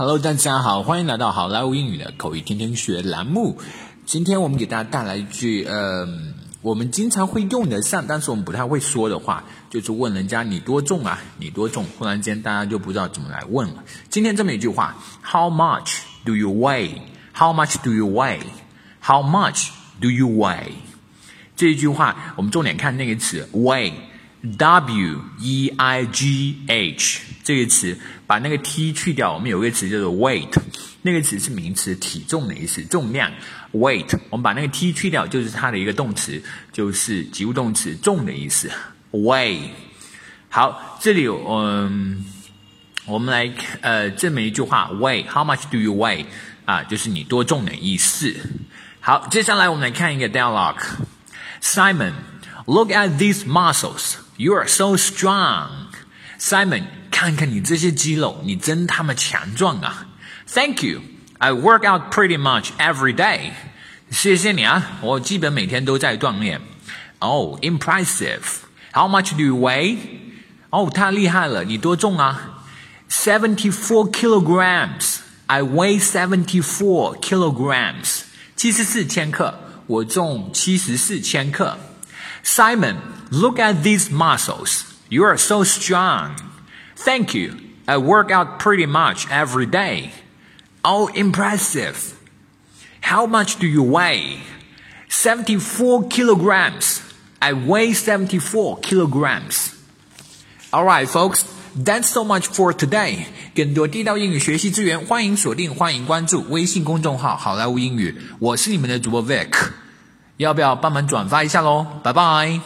Hello，大家好，欢迎来到好莱坞英语的口语天天学栏目。今天我们给大家带来一句，呃，我们经常会用得上，但是我们不太会说的话，就是问人家你多重啊？你多重？忽然间大家就不知道怎么来问了。今天这么一句话：How much do you weigh？How much do you weigh？How much do you weigh？这一句话，我们重点看那个词 weigh，W E I G H 这个词，把那个 t 去掉，我们有个词叫做 weight，那个词是名词，体重的意思，重量 weight。我们把那个 t 去掉，就是它的一个动词，就是及物动词，重的意思，weight。好，这里嗯，我们来呃这么一句话，weight，how much do you weigh？啊，就是你多重的意思。好，接下来我们来看一个 dialogue。Simon, look at these muscles. You are so strong. Simon, 看看你这些肌肉，你真他妈强壮啊！Thank you. I work out pretty much every day. 谢谢你啊，我基本每天都在锻炼。Oh, impressive. How much do you weigh? 哦，太厉害了，你多重啊？Seventy-four kilograms. I weigh seventy-four kilograms. 七十四千克。我重七十四千克。Simon, look at these muscles. You are so strong. Thank you. I work out pretty much every day. Oh, impressive. How much do you weigh? 74 kilograms. I weigh 74 kilograms. Alright, folks. That's so much for today. 更多地道英语学习资源，欢迎锁定，欢迎关注微信公众号“好莱坞英语”。我是你们的主播 Vic，要不要帮忙转发一下喽？拜拜。